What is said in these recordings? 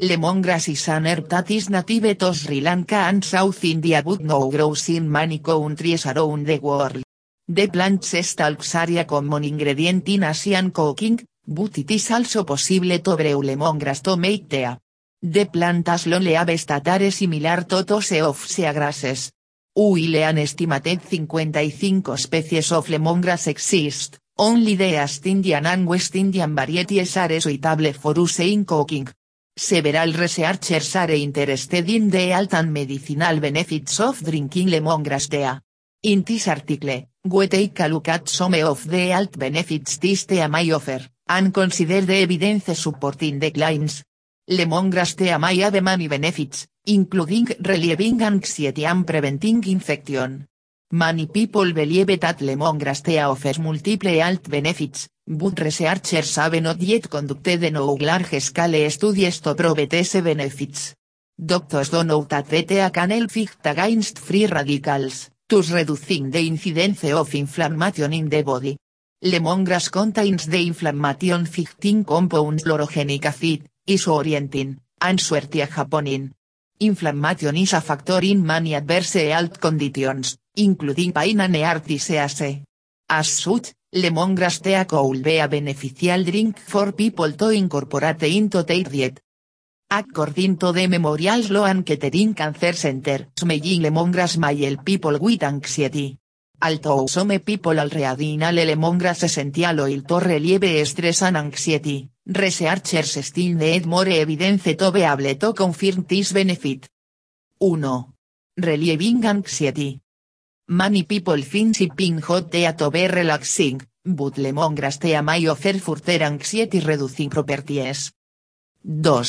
Lemongrass is an herb that is native to Sri Lanka and South India but now grows in many countries around the world. The plant's stalks are a common ingredient in Asian cooking, but it is also possible to brew lemongrass to make tea. The plant has long leaves that are similar to those of seagrasses. While an estimated 55 species of lemongrass exist, only the East Indian and West Indian varieties are suitable for use in cooking. Several researchers are interested in the health and medicinal benefits of drinking lemongrass tea. In this article, we take a look at some of the health benefits this tea may offer, and consider the evidence supporting the claims. Lemongrass tea may have many benefits, including relieving anxiety and preventing infection. Many people believe that lemongrass tea offers multiple health benefits, but researchers have not yet conducted no large-scale studies to prove these benefits. Doctors don't know that the tea can fight against free radicals, thus reducing the incidence of inflammation in the body. Lemongrass contains the inflammation fighting compound chlorogenic acid, isorientin, and suertiajaponin. Inflammation is a factor in many adverse health conditions, including pain and heart disease. As such, lemongrass tea could be a beneficial drink for people to incorporate into their diet. According to the Memorial Sloan Kettering Cancer Center, smelling lemongrass may help people with anxiety. Although some people already inhale lemongrass essential oil to relieve stress and anxiety, researchers still need more evidence to be able to confirm this benefit. 1. Relieving anxiety. Many people find sipping hot tea to be relaxing, but lemongrass tea may offer further anxiety reducing properties. 2.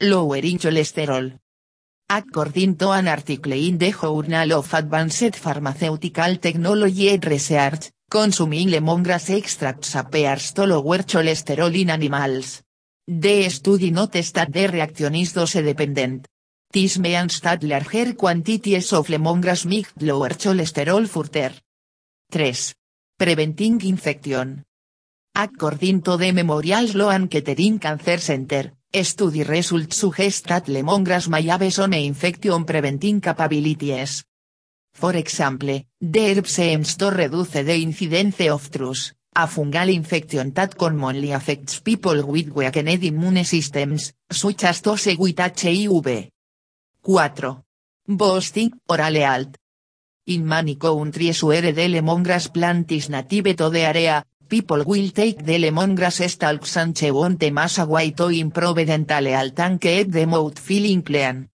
Lowering cholesterol. According to an article in the Journal of Advanced Pharmaceutical Technology and Research, consuming lemongrass extracts appears to lower cholesterol in animals. The study notes that the reaction is dependent. This means that larger quantities of lemongrass make lower cholesterol further. 3. Preventing infection. According to the Memorial Sloan Kettering Cancer Center, study results suggest that lemongrass may have some infection preventing capabilities. For example, the herb seems to reduce the incidence of TRUS, a fungal infection that commonly affects people with weakened immune systems, such as those with HIV. 4. Boosting oral health. In many countries where the lemongrass plant is native to the area, people will take the lemongrass stalks and chew them as a way to improve dental health and keep the mouth feeling clean.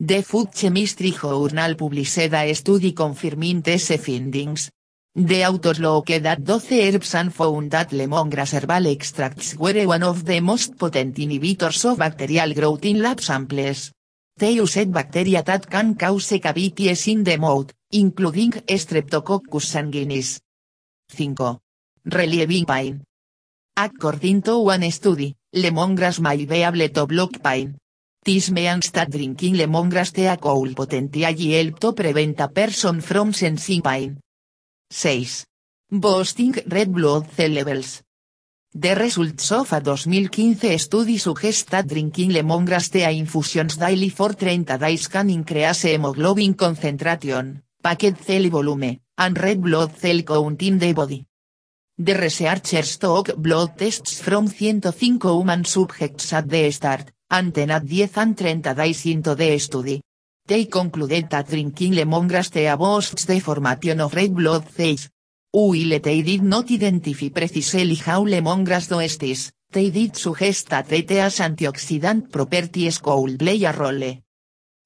The Food Chemistry Journal published study confirming findings. The authors looked at 12 herbs and found that lemongrass herbal extracts were one of the most potent inhibitors of bacterial growth in lab samples. They used bacteria that can cause cavities in the mouth, including Streptococcus sanguinis. 5. Relieving pain. According to one study, lemongrass may be able to block pain. This means that drinking lemongrass tea could potentially help to prevent a person from sensing pain. 6. Boosting red blood cell levels. The results of a 2015 study suggest that drinking lemongrass tea infusions daily for 30 days can increase hemoglobin concentration, packet cell volume, and red blood cell count in the body. The researchers took blood tests from 105 human subjects at the start, and at 10 and 30 days into the study. They concluded that drinking lemongrass tea boosts the formation of red blood cells. While they did not identify precisely how lemongrass does this, they did suggest that antioxidant properties could play a role.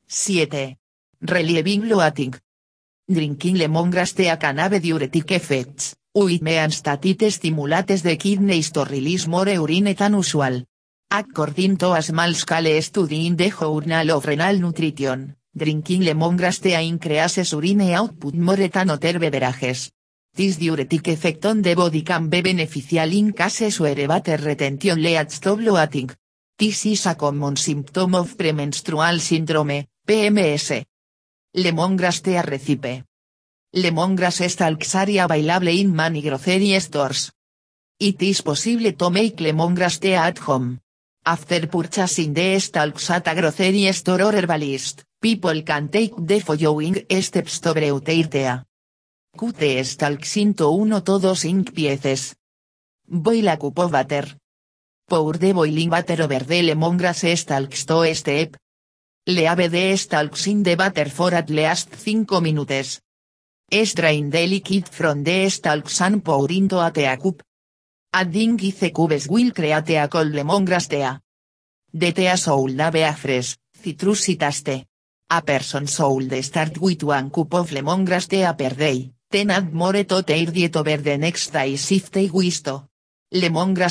7. Relieving bloating. Drinking lemongrass tea can have diuretic effects, which means that it stimulates the kidneys to release more urine than usual. According to a small scale study in the Journal of Renal Nutrition, drinking lemongrass tea increases urine output more than other beverages. This diuretic effect on the body can be beneficial in cases where water retention leads to bloating. This is a common symptom of premenstrual syndrome, PMS. Lemongrass tea recipe. Lemongrass stalks are available in many grocery stores. It is possible to make lemongrass tea at home. After purchasing the stalks at a grocery store or herbalist, people can take the following steps to brew their tea. Cut the stalks into 1 to 2 ink pieces. Boil a cup of water. Pour the boiling water over the lemongrass stalks to step. Leave the stalks in the water for at least 5 minutes. Strain the liquid from the stalks and pour into a tea cup. Adding ice cubes will create a cold lemongrass tea. The tea should have a fresh, citrusy taste. A person should start with one cup of lemongrass tea per day, then add more to their diet over the next days if they wish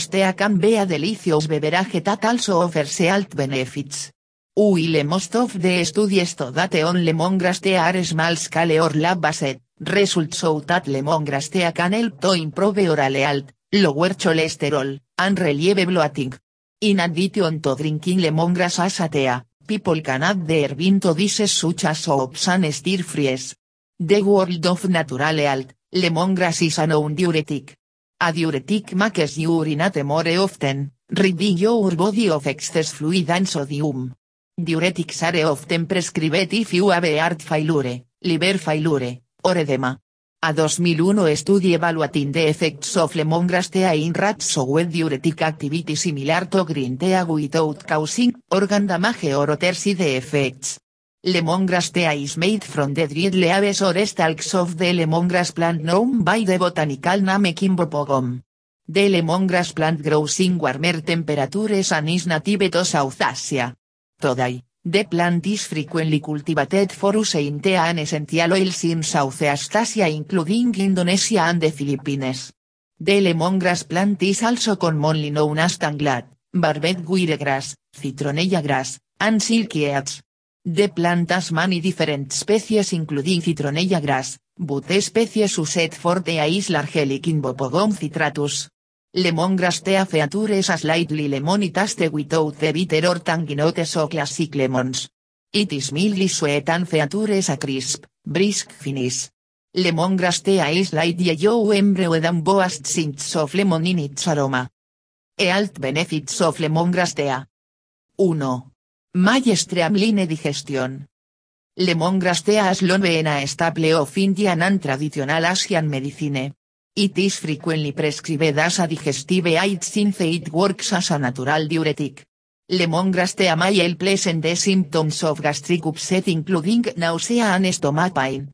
tea can be a delicious beverage that also offers health benefits. While most of the studies to that on lemongrass tea are small scale or lab based, results show that lemongrass tea can help to improve oral health, lower cholesterol, and relieve bloating. In addition to drinking lemongrass as a tea, people can add their bean to dishes such as soups and stir fries. The world of natural health, lemongrass is a known diuretic. A diuretic makes urinate more often, ridding your body of excess fluid and sodium. Diuretics are often prescribed if you have heart failure, liver failure, or edema. A 2001 study evaluating the effects of lemongrass tea in rats showed diuretic activity similar to green tea without causing organ damage or other side effects. Lemongrass tea is made from the dried leaves or stalks of the lemongrass plant known by the botanical name Kimbopogum. The lemongrass plant grows in warmer temperatures and is native to South Asia. Today, the plant is frequently cultivated for use in tea and essential oils in Southeast Asia including Indonesia and the Philippines. The lemongrass plant is also commonly known as tanglat, barbed wiregrass, citronella grass, and silkweeds. The plant has many different species including citronella grass, but species used for the is largely Kimbopogum citratus. Lemongrass tea features a slightly lemony taste without the bitter or tangy notes of classic lemons. It is mildly sweet and features a crisp, brisk finish. Lemongrass tea is light yellow embrewed and boast scents of lemon aroma. Health benefits of lemongrass tea. 1. My streamline digestion. Lemongrass tea long staple of Indian and traditional Asian medicine. It is frequently prescribed as a digestive aid since it works as a natural diuretic. Lemongrass tea may help lessen the symptoms of gastric upset including nausea and stomach pain.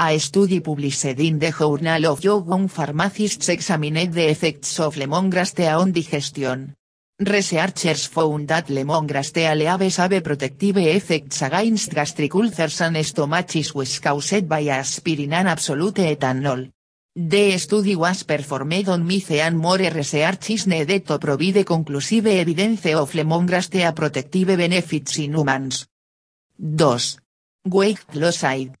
A study published in the Journal of Young Pharmacists examined the effects of lemongrass tea on digestion. Researchers found that lemongrass tea leaves have protective effects against gastric ulcers and stomach issues caused by aspirin and absolute ethanol. The study was performed on mice and more research is needed to provide conclusive evidence of lemongrass tea protective benefits in humans. 2. Weight loss aid.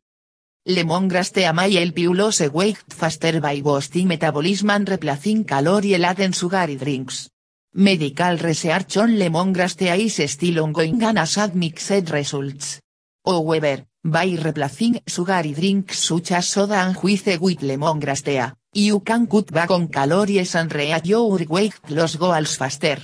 Lemongrass tea may help you lose weight faster by boosting metabolism and replacing calorie laden sugary drinks. Medical research on lemongrass tea is still ongoing and has mixed results. However, by replacing sugary drinks such as soda and juice with lemongrass tea, you can cut back on calories and reach your weight loss goals faster.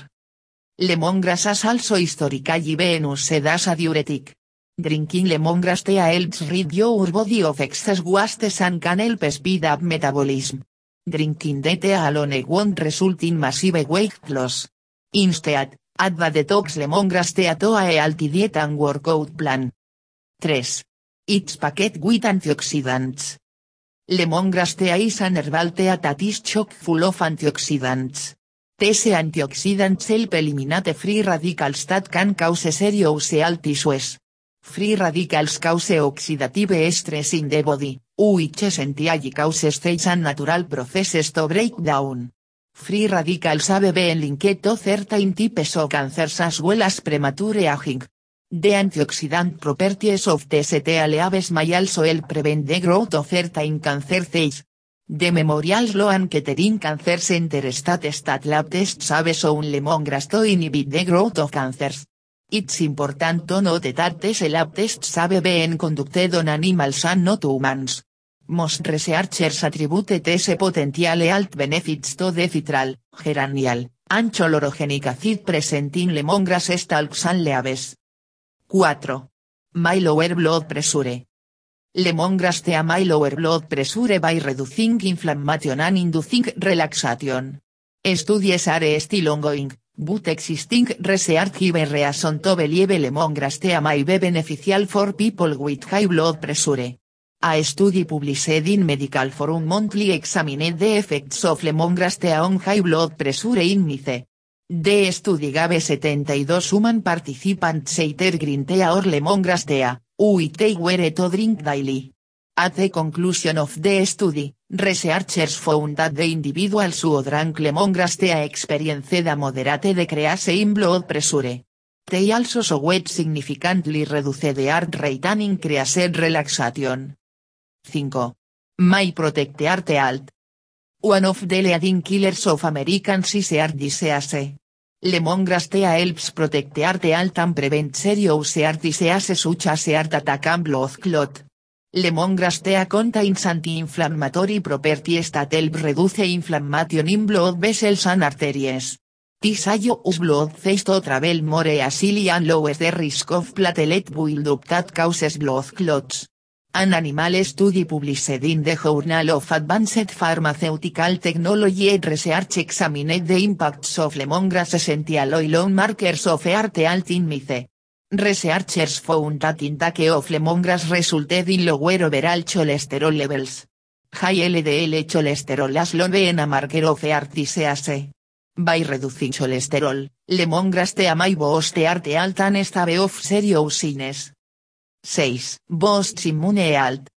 Lemongrass has also historically been used as a diuretic. Drinking lemongrass tea helps rid your body of excess wastes and can help speed up metabolism. Drinking the tea alone won't result in massive weight loss. Instead, add the detox lemongrass tea to a healthy diet and workout plan. 3. It's packed with antioxidants. Lemongrass tea is an herbal tea that is chock full of antioxidants. These antioxidants help eliminate free radicals that can cause serious health issues. Free radicals cause oxidative stress in the body, which essentially causes and natural processes to break down. Free radicals have been linked to certain types of cancers as well as premature aging. The antioxidant properties of cereal leaves may also help prevent the growth of certain cancer cells. The Memorial Sloan Kettering Cancer Center states that lab tests have shown lemongrass to inhibit the growth of cancers. It's important to note that these lab tests have been conducted on animals and not humans. Most researchers attribute these potential health benefits to the fitral, geranial, and chlorogenic acid present in lemongrass stalks and leaves. 4. My lower blood pressure. Lemongrass tea my lower blood pressure by reducing inflammation and inducing relaxation. Studies are still ongoing, but existing research give reason to believe lemongrass tea may be beneficial for people with high blood pressure. A study published in Medical Forum monthly examined the effects of lemongrass tea on high blood pressure in mice. The study gave 72 human participants either green tea or lemongrass tea, which they were to drink daily. At the conclusion of the study, researchers found that the individuals who drank lemongrass tea experienced a moderate decrease in blood pressure. They also showed significantly reduced the heart rate and increased relaxation. 5. My Protect Heart Alt. One of the leading killers of Americans is heart disease. Lemongrass tea helps protect heart health and prevent serious heart diseases such as heart attack and blood clot. Lemongrass tea contains anti-inflammatory properties that help reduce inflammation in blood vessels and arteries. This allows blood cells to travel more easily and lowers the risk of platelet buildup that causes blood clots. An animal study published in the Journal of Advanced Pharmaceutical Technology Research examined the impacts of lemongrass essential oil on markers of heart health. Researchers found that intake of lemongrass resulted in lower overall cholesterol levels. High LDL cholesterol as low and a marker of. By reducing cholesterol, lemongrass tea may boost heart health and stave of serious signs. 6. Boosts immune alt.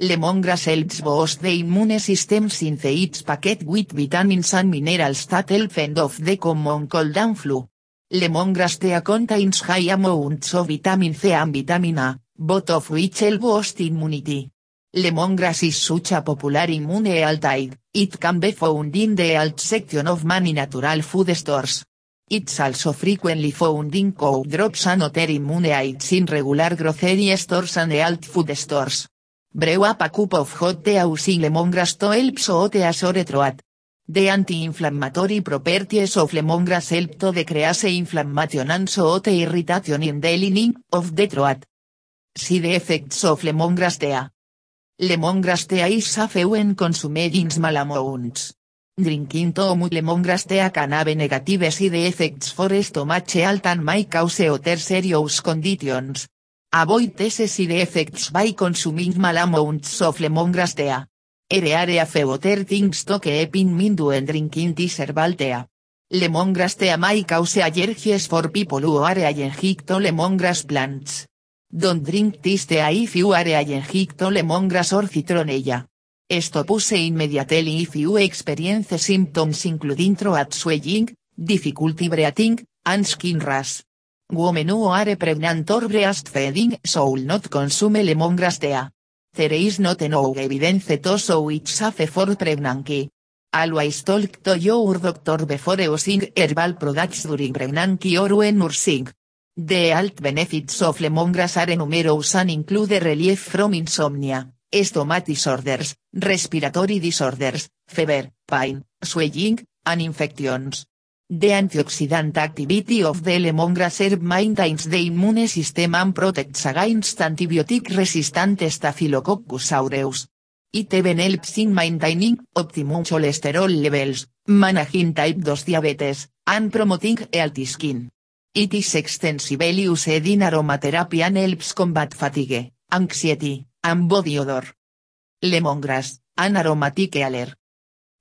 Lemongrass helps boost the immune system since it's packed with vitamins and minerals that help fend off the common cold and flu. Lemongrass tea contains high amounts of vitamin C and vitamin A, both of which help boost immunity. Lemongrass is such a popular immune altaid, it can be found in the alt section of many natural food stores. It's also frequently found in cow drops and other immune aids in regular grocery stores and alt food stores. Brew up a cup of hot tea using lemongrass to help so tea sore throat. The anti-inflammatory properties of lemongrass help to decrease inflammation and so irritation in the lining of the throat. The effects of lemongrass tea. Lemongrass tea is safe when consumed in small amounts. Drinking too much lemongrass tea can have negative side effects for stomach health and may cause other serious conditions. Avoid these side effects by consuming small amounts of lemongrass tea. Ere area other things to keep in mind drinking this herbal tea. Lemongrass cause allergies for people who are allergic to lemongrass plants. Don't drink this tea if you are allergic to lemongrass or citronella. Stop use immediately if you experience symptoms including throat swelling, difficulty breathing, and skin rash. Women who are pregnant or breastfeeding should not consume lemongrass tea. There is not enough evidence to show it's safe for pregnancy. Always talk to your doctor before using herbal products during pregnancy or when nursing. The health benefits of lemongrass are numerous and include relief from insomnia, stomach disorders, respiratory disorders, fever, pain, swelling, and infections. The antioxidant activity of the lemongrass herb maintains the immune system and protects against antibiotic-resistant Staphylococcus aureus. It even helps in maintaining optimum cholesterol levels, managing type 2 diabetes, and promoting healthy skin. It is extensively used in aromatherapy and helps combat fatigue, anxiety, and body odor. Lemongrass, an aromatic healer.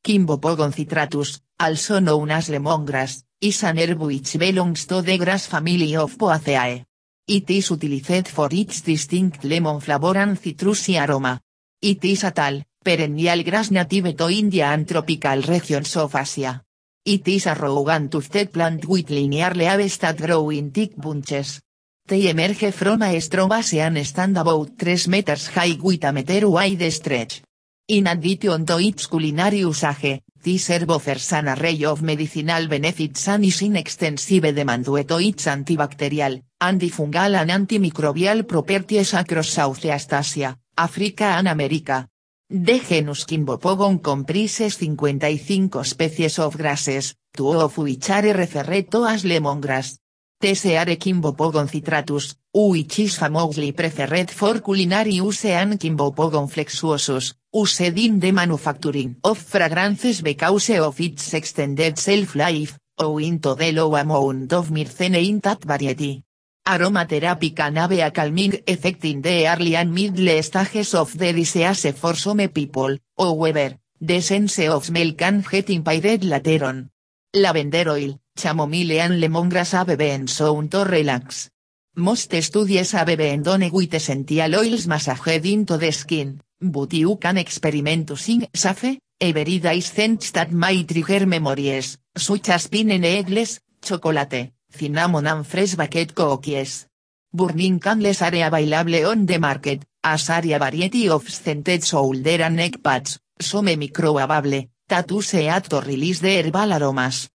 Kimbopogon citratus, also known as lemongrass, is an herb which belongs to the grass family of Poaceae. It is utilized for its distinct lemon flavor and citrusy aroma. It is a tall, perennial grass native to India and tropical regions of Asia. It is a tufted plant with linear leaves that grow in thick bunches. They emerge from a strong base and stand about 3 meters high with a meter wide stretch. In addition to its culinary usage, this an array of medicinal benefits and is in extensive demand due to its antibacterial, antifungal and antimicrobial properties across Southeast Asia, Africa and America. The genus Quimbopogon comprises 55 species of grasses, two of which are referred to as lemongrass. TSR Quimbopogon citratus, which is famously preferred for culinary use and Quimbopogon flexuosus, used in the manufacturing of fragrances because of its extended shelf life, owing to the low amount of myrcene in that variety. Aromatherapy can have a calming effect in the early and middle stages of the disease for some people, however, the sense of smell can get impaired later on. Lavender oil, chamomile and lemongrass have been shown to relax. Most studies have been done with essential oils massaged into the skin, but you can experiment using safe, very scents that might trigger memories, such as pine eggs, chocolate, cinnamon and fresh baked cookies. Burning candles are available on the market, as are a variety of scented shoulder and neck pads, some microwavable, that use to release the herbal aromas.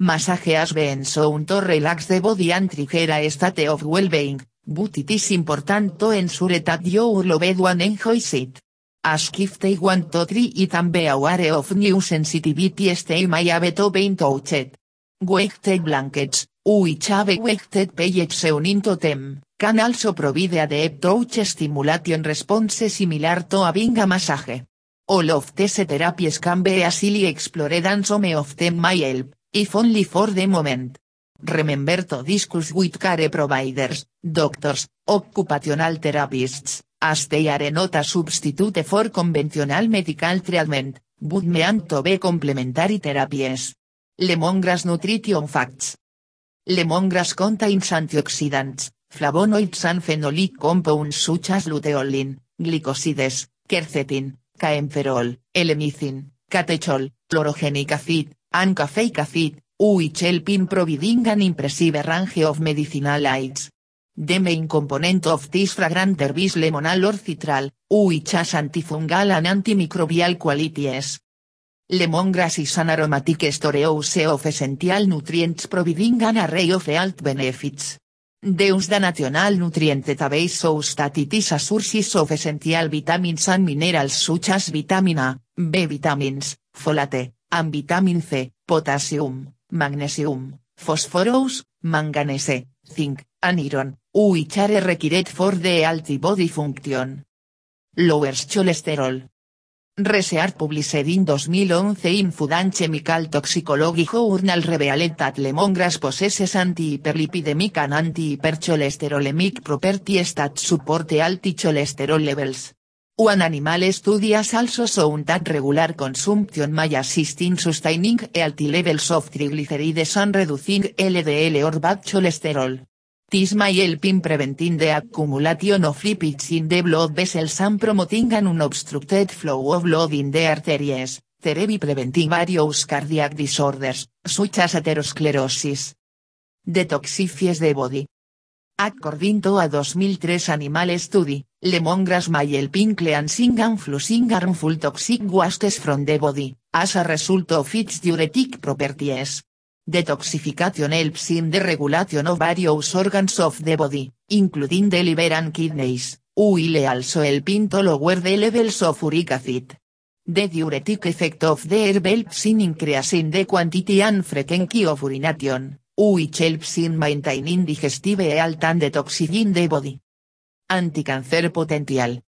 Massage has been shown to relax the body and trigger a state of well-being, but it is important to ensure that your loved one enjoys it. As if they want to try it and be aware of new sensitivity they may have to be touched. Weighted blankets, which have weighted pages sewn into them, can also provide a deep touch stimulation response similar to a binga massage. All of these therapies can be easily explored and some of them may help, if only for the moment. Remember to discuss with care providers, doctors, occupational therapists, as they are not a substitute for conventional medical treatment, but meant to be complementary therapies. Lemongrass Nutrition Facts Lemongrass contains antioxidants, flavonoids and phenolic compounds such as luteolin, glycosides, quercetin, caemferol, elemicin, catechol, chlorogenic acid, and caffeic acid, which help in providing an impressive range of medicinal aids. The main component of this fragrant herb is lemonal or citral, which has antifungal and antimicrobial qualities. Lemongrass is an aromatic storehouse of essential nutrients providing an array of health benefits. Deus the National Nutrient Database shows that it is a source of essential vitamins and minerals such as vitamin A, B vitamins, folate, and vitamin C, potassium, magnesium, phosphorus, manganese, zinc, and iron, which are required for the healthy body function. Lowers cholesterol. Research published in 2011 in Food Chemical Toxicology Journal revealed that lemongrass possesses anti-hyperlipidemic and anti-hypercholesterolemic properties that support healthy cholesterol levels. One animal studies also shown that regular consumption may assist in sustaining healthy levels of triglycerides and reducing LDL or bad cholesterol. This may help in preventing the accumulation of lipids in the blood vessels and promoting an unobstructed flow of blood in the arteries, thereby preventing various cardiac disorders, such as atherosclerosis. Detoxifies the body. According to a 2003 animal study, lemongrass may help in cleansing and flushing harmful toxic wastes from the body, as a result of its diuretic properties. Detoxification helps in the regulation of various organs of the body, including the liver and kidneys, while also helping to lower the levels of uric acid. The diuretic effect of the herb helps in increasing the quantity and frequency of urination, which helps in maintaining digestive health and detoxifying the body. Anticancer potential.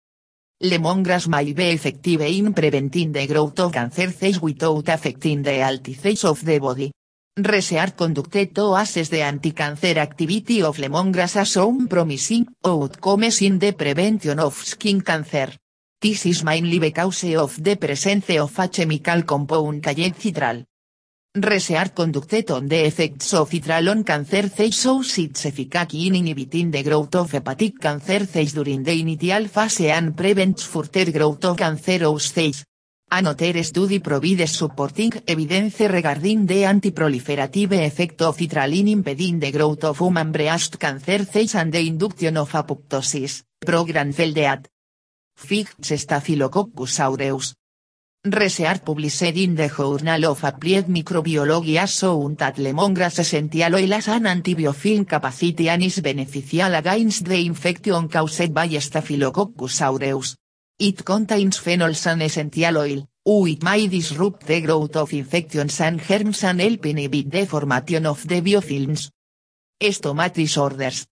Lemongrass may be effective in preventing the growth of cancer cells without affecting the healthy cells of the body. Research conducted to assess the anti-cancer activity of lemongrass as shown promising outcomes in the prevention of skin cancer. This is mainly because of the presence of a chemical compound called citral. Research conducted on the effects of citrallon cancer cells shows its efficacy in inhibiting the growth of hepatic cancer cells during the initial phase and prevents further growth of cancerous cells. Another study provides supporting evidence regarding the antiproliferative effect of citrallin impeding the growth of human breast cancer cells and the induction of apoptosis, program Feldeat. Figs Staphylococcus aureus. Research published in the Journal of Applied Microbiology shown that lemongrass essential oil has an antibiofilm capacity and is beneficial against the infection caused by Staphylococcus aureus. It contains phenols and essential oil, which may disrupt the growth of infections and germs and help inhibit the formation of the biofilms. Stomach disorders.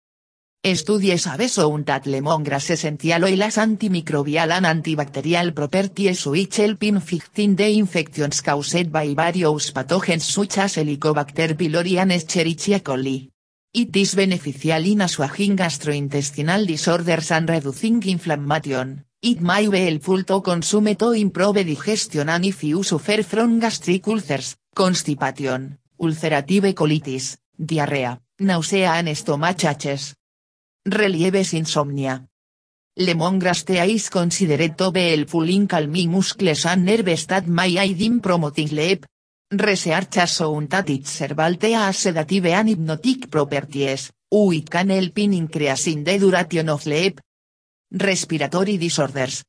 Studies have shown that lemongrass essential oil has antimicrobial and antibacterial properties which help in fighting the infections caused by various pathogens such as Helicobacter pylori and Escherichia coli. It is beneficial in assuaging gastrointestinal disorders and reducing inflammation. It may be helpful to consume to improve digestion and if you suffer from gastric ulcers, constipation, ulcerative colitis, diarrhea, nausea and stomach aches. Relieves insomnia. Lemongrass tea is considered to be helpful muscles and nerves that may aid in promoting sleep. Research has shown that its herbal sedative and hypnotic properties, which can help in increasing the duration of sleep. Respiratory disorders.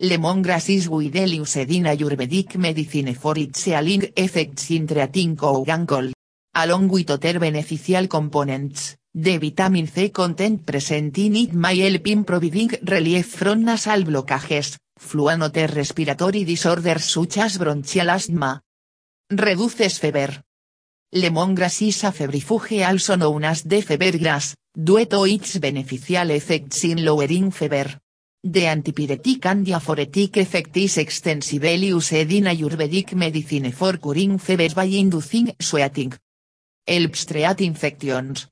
Lemongrass is widely used in Ayurvedic medicine for its healing effects in treating cough and cold. Along with other beneficial components, the vitamin C content present in it may help in providing relief from nasal blockages, flu and other respiratory disorders such as bronchial asthma. Reduces fever. Lemongrass is a febrifuge also known as the fever grass, due to its beneficial effects in lowering fever. The antipyretic and diaphoretic effect is extensively used in Ayurvedic medicine for curing fever by inducing sweating. Helps treat infections.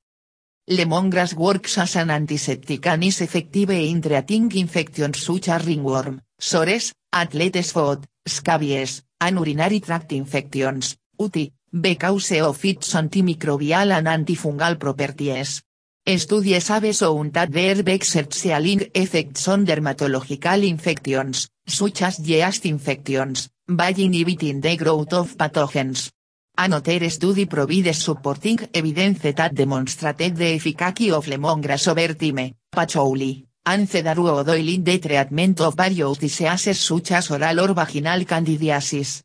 Lemongrass works as an antiseptic and is effective in treating infections such as ringworm, sores, athlete's foot, scabies, and urinary tract infections, UTI, because of its antimicrobial and antifungal properties. Studies have shown that there are exercial effects on dermatological infections, such as yeast infections, by inhibiting the growth of pathogens. Another study provides supporting evidence that demonstrated the efficacy of lemongrass over time, patchouli, and cedarwood oil in the treatment of various diseases such as oral or vaginal candidiasis.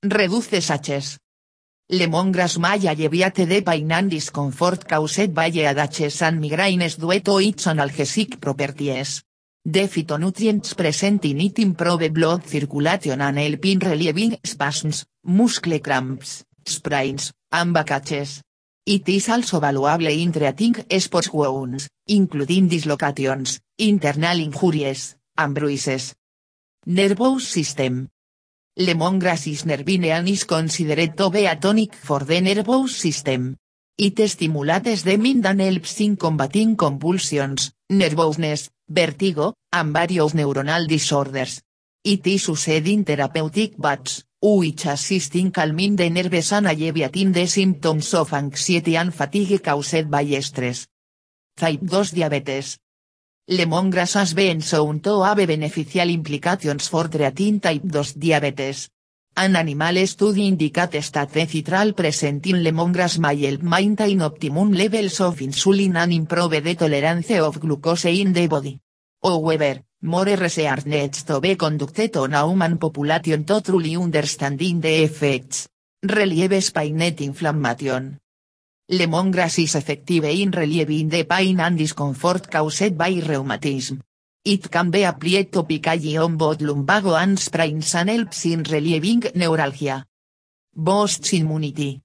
Reduces H's. Lemongrass may alleviate the pain and discomfort caused by headaches and migraines due to its analgesic properties. The phytonutrients present in it improve blood circulation and help in relieving spasms, muscle cramps, sprains, and backaches. It is also valuable in treating sports wounds, including dislocations, internal injuries, and bruises. Nervous system. Lemongrass is nervine is considered to be a tonic for the nervous system. It stimulates the mind and helps in combating convulsions, nervousness, vertigo, and various neuronal disorders. It is used in therapeutic baths, which assist in calming the nerves and alleviating the symptoms of anxiety and fatigue caused by stress. Type 2 diabetes. Lemongrass has been shown to have beneficial implications for treating type 2 diabetes. An animal study indicates that the citral present in lemongrass may help maintain optimum levels of insulin and improve the tolerance of glucose in the body. However, more research needs to be conducted on a human population to truly understanding the effects. Relieves painet inflammation. Lemongrass is effective in relieving the pain and discomfort caused by rheumatism. It can be applied topically on both lumbago and sprains and helps in relieving neuralgia. Boosts immunity.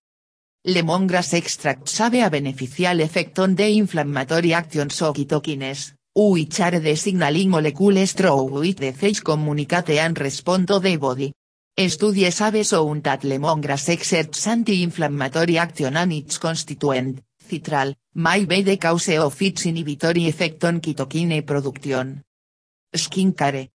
Lemongrass extracts have a beneficial effect on the inflammatory actions of cytokines, which are the signaling molecules through which the cells communicate and respond to the body. Studies have shown that lemongrass exerts anti-inflammatory action and its constituent, citral, may be the cause of its inhibitory effect on cytokine production. Skincare.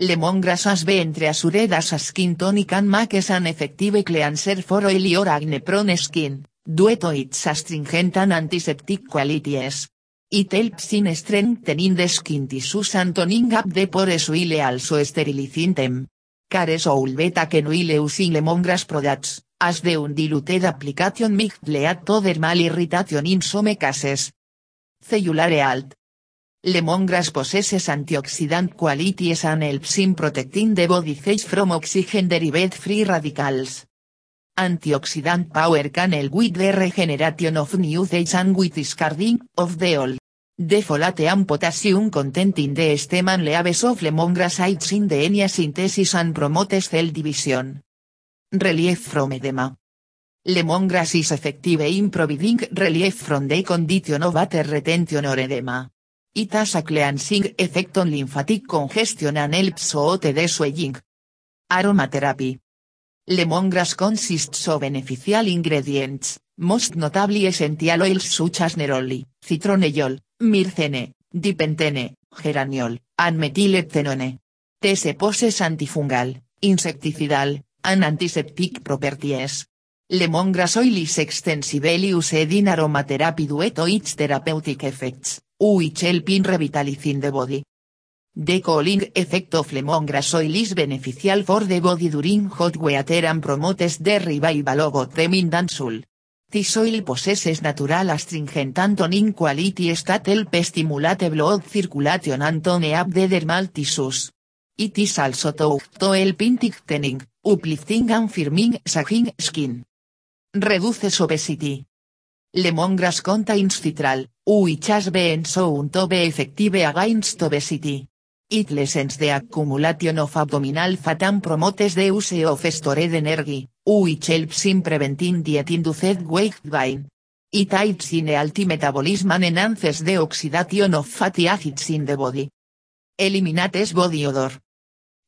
Lemongrass as be entre asuredas a skin tonic and makes an effective cleanser for oily or acne prone skin, dueto its astringent and antiseptic qualities. It helps in strengthening the skin tissues and toning up the pores while also sterilizing them. Cares ou beta que no using lemongrass products, as de un diluted application mixed lead to dermal irritation in some cases. Cellulare alt. Lemongrass possesses antioxidant qualities and helps in protecting the body from oxygen derived free radicals. Antioxidant power can help with the regeneration of new cells and with discarding of the old. The folate and potassium content in the stem and leaves of lemongrass aids in the enia synthesis and promotes cell division. Relief from edema. Lemongrass is effective in providing relief from the condition of water retention or edema. It has a cleansing effect on lymphatic congestion and helps out the swelling. Aromatherapy. Lemongrass consists of beneficial ingredients, most notably essential oils such as neroli, citronellol, myrcene, dipentene, geraniol, and methylphenone. This possesses antifungal, insecticidal, and antiseptic properties. Lemongrass oil is extensively used in aromatherapy due to its therapeutic effects which help in revitalizing the body. The cooling effect of lemongrass oil is beneficial for the body during hot weather and promotes the revival of them in dansul. This oil possesses natural astringent and qualities that help stimulate blood circulation and tone up the dermal tissues. It is also thought to help in uplifting and firming sagging skin. Reduces obesity. Lemongrass contains citral, which has been shown to be effective against obesity. It lessens the accumulation of abdominal fat and promotes the use of stored energy, which helps in preventing diet-induced weight gain. It aids in healthy metabolism and enhances the oxidation of fatty acids in the body. Eliminates body odor.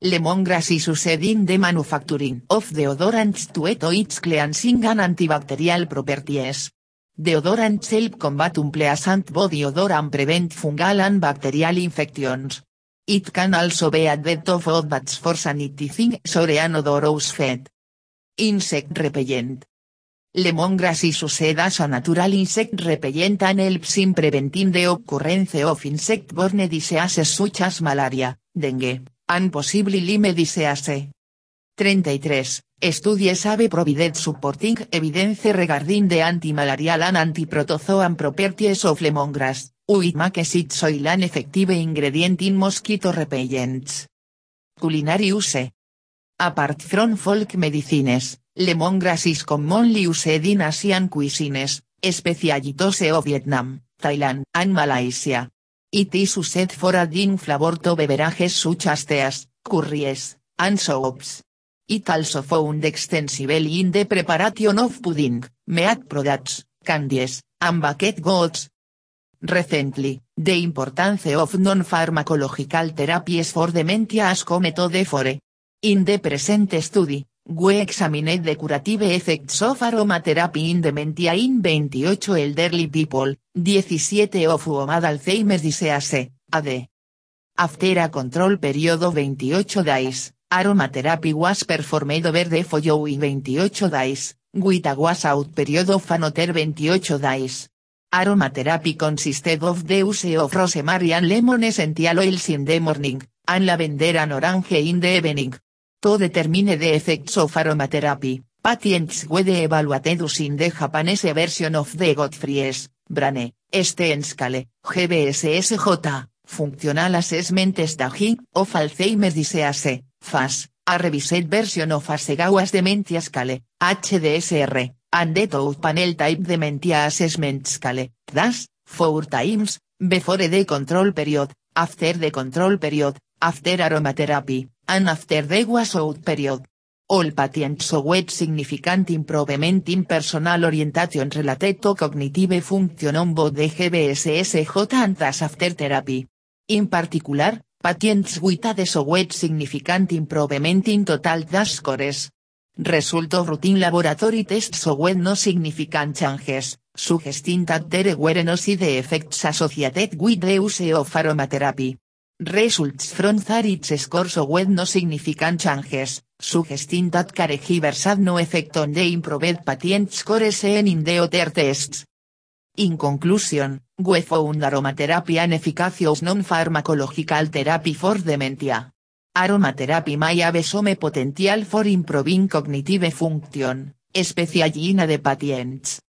Lemongrass is used in the manufacturing of deodorants to its cleansing and antibacterial properties. Deodorants help combat unpleasant body odor and prevent fungal and bacterial infections. It can also be added to food bats for sanitizing sore and odorous fat. Insect repellent. Lemongrass is used as a natural insect repellent and helps in preventing the occurrence of insect-borne diseases such as malaria, dengue, and possibly Lyme disease. 33. Studies have provided supporting evidence regarding the antimalarial and antiprotozoan properties of lemongrass, which makes it effective ingredient in mosquito repellents. Culinary use. Apart from folk medicines, lemongrass is commonly used in Asian cuisines, especially those of Vietnam, Thailand, and Malaysia. It is used for adding flavor to beverages such as teas, curries, and soups. It also found extensively in the preparation of pudding, meat products, candies, and baked goods. Recently, the importance of non-pharmacological therapies for dementia has come to the fore. In the present study, we examined the curative effects of aromatherapy in dementia in 28 elderly people, 17 of whom had Alzheimer's disease, AD. After a control period of 28 days, Aromatherapy was performed over the following 28 days, with a washout period of another 28 days. Aromatherapy consisted of the use of rosemary and lemon essential oils in the morning, and lavender and orange in the evening. To determine the effects of aromatherapy, patients were evaluated using the Japanese version of the Godfrey's, Brane, Sten Scale, GBSSJ, Functional Assessment Staging of Alzheimer's Disease, FAS, a revised version of Asegawa's Dementia Scale, HDSR, and the Touch Panel Type Dementia Assessment Scale, DAS, four times, before the control period, after the control period, after aromatherapy, and after the washout period. All patients showed significant improvement in personal orientation related to cognitive function on both the GBSSJ and DAS after therapy. In particular, Patients with a significant improvement in total DAS scores. Result of routine laboratory tests showed no significant changes, suggesting that there were no side effects associated with the use of aromatherapy. Results from Zarit's scores with no significant changes, suggesting that caregivers had no effect on the improved patient scores in the other tests. In conclusion, we found aromatherapy an efficacious non-pharmacological therapy for dementia. Aromatherapy may have some potential for improving cognitive function, especially in the patients.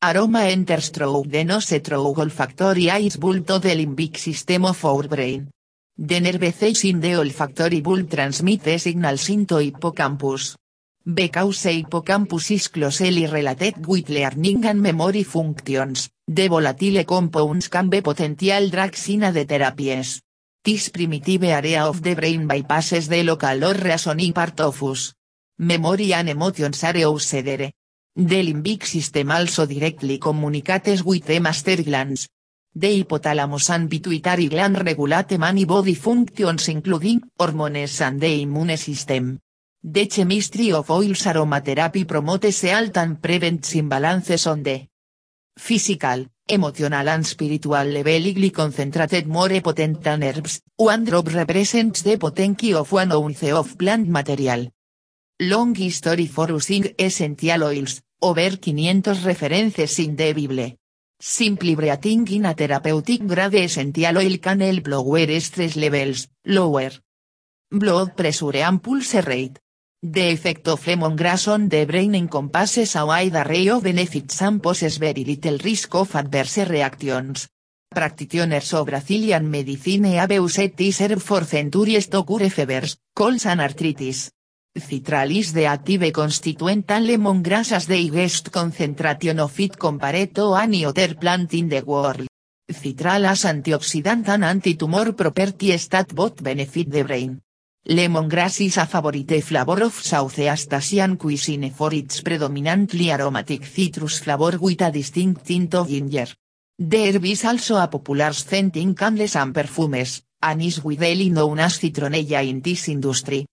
Aroma enters through the nose through olfactory eyes bull to the limbic system of brain. The nerve cells in the olfactory bulb transmit the signals into hippocampus. Because hippocampus is closely related with learning and memory functions, the volatile compounds can be potential drugs in the. This primitive area of the brain bypasses the local or reasoning part of us. Memory and emotions are outside. The limbic system also directly communicates with the master glands. The hypothalamus and pituitary gland regulate many body functions including hormones and the immune system. The chemistry of oils aromatherapy promotes health and prevents imbalances on the physical, emotional and spiritual level concentrated more potent than herbs, one drop represents the potency of one ounce of plant material. Long History for Using Essential Oils, over 500 references in the. Simply breathing in a therapeutic grade essential oil can help lower stress levels, lower blood pressure and pulse rate. The effect of lemongrass on the brain encompasses a wide array of benefits and poses very little risk of adverse reactions. Practitioners of Brazilian medicine have used this herb for centuries to cure fevers, colds and arthritis. Citral is the active constituent and lemongrass as the highest concentration of it compared to any other plant in the world. Citral has antioxidant and anti-tumor properties that both benefit the brain. Lemongrass is a favorite flavor of Southeast Asian cuisine for its predominantly aromatic citrus flavor with a distinct tint of ginger. The herb is also a popular scent in candles and perfumes, and is widely known as citronella in this industry.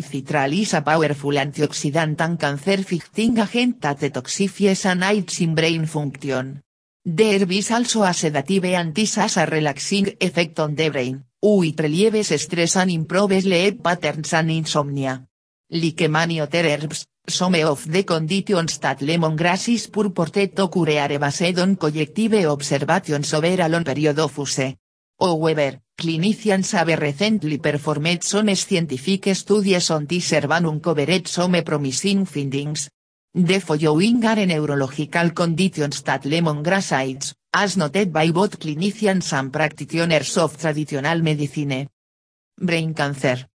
Citral is a powerful antioxidant and cancer-fighting agent that detoxifies and aids in brain function. The herb is also a sedative and this a relaxing effect on the brain, which relieves stress and improves sleep patterns and insomnia. Like many other herbs, some of the conditions that lemongrass is purported to cure are based on collective observations over a long period of use. However, clinicians have recently performed some scientific studies on this herb and uncovered some promising findings. The following are neurological conditions that lemongrass aids, as noted by both clinicians and practitioners of traditional medicine. Brain cancer.